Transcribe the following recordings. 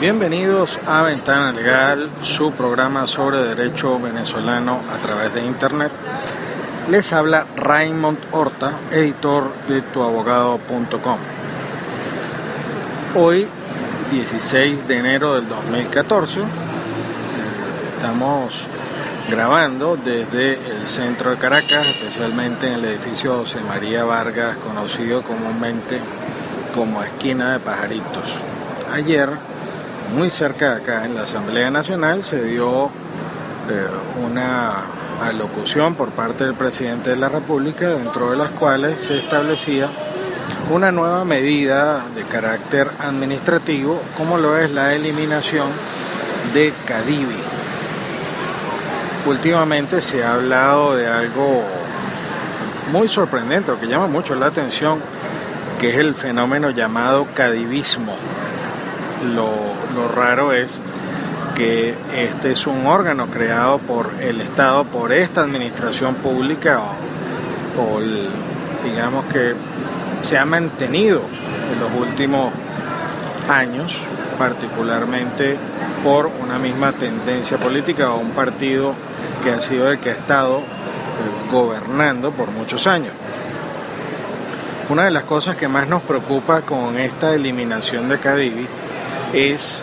Bienvenidos a Ventana Legal, su programa sobre derecho venezolano a través de Internet. Les habla Raymond Horta, editor de tuabogado.com. Hoy, 16 de enero del 2014, estamos grabando desde el centro de Caracas, especialmente en el edificio José María Vargas, conocido comúnmente como Esquina de Pajaritos. Ayer, muy cerca de acá, en la Asamblea Nacional, se dio eh, una alocución por parte del presidente de la República, dentro de las cuales se establecía una nueva medida de carácter administrativo, como lo es la eliminación de Cadivi. Últimamente se ha hablado de algo muy sorprendente, que llama mucho la atención, que es el fenómeno llamado cadivismo. Lo, raro es que este es un órgano creado por el Estado, por esta administración pública, o, digamos que se ha mantenido en los últimos años, particularmente por una misma tendencia política o un partido que ha sido el que ha estado eh, gobernando por muchos años. Una de las cosas que más nos preocupa con esta eliminación de Cadivi es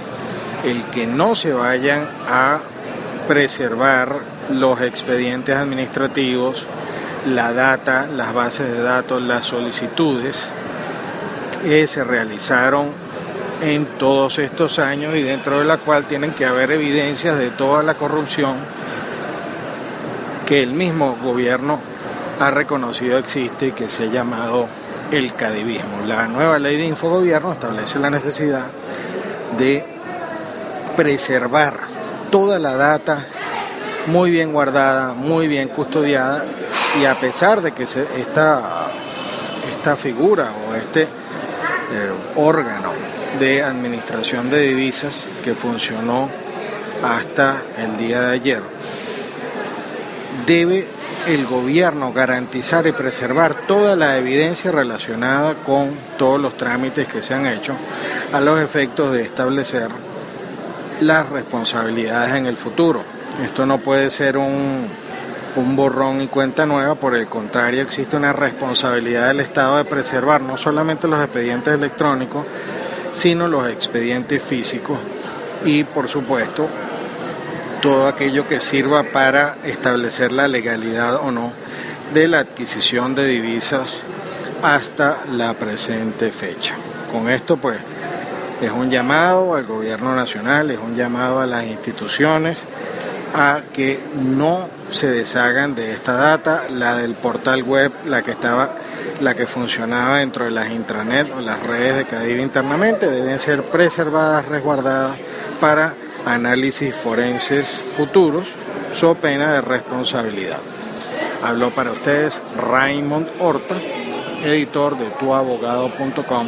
el que no se vayan a preservar los expedientes administrativos, la data, las bases de datos, las solicitudes que se realizaron en todos estos años y dentro de la cual tienen que haber evidencias de toda la corrupción que el mismo gobierno ha reconocido existe y que se ha llamado el cadivismo. La nueva ley de infogobierno establece la necesidad de preservar toda la data muy bien guardada, muy bien custodiada y a pesar de que esta, esta figura o este eh, órgano de administración de divisas que funcionó hasta el día de ayer, debe el gobierno garantizar y preservar toda la evidencia relacionada con todos los trámites que se han hecho a los efectos de establecer las responsabilidades en el futuro. Esto no puede ser un, un borrón y cuenta nueva, por el contrario existe una responsabilidad del Estado de preservar no solamente los expedientes electrónicos, sino los expedientes físicos y por supuesto todo aquello que sirva para establecer la legalidad o no de la adquisición de divisas hasta la presente fecha. Con esto pues es un llamado al gobierno nacional, es un llamado a las instituciones a que no se deshagan de esta data, la del portal web, la que estaba, la que funcionaba dentro de las intranet o las redes de Cadiv internamente, deben ser preservadas, resguardadas para análisis forenses futuros, so pena de responsabilidad. Habló para ustedes Raymond Horta, editor de tuabogado.com.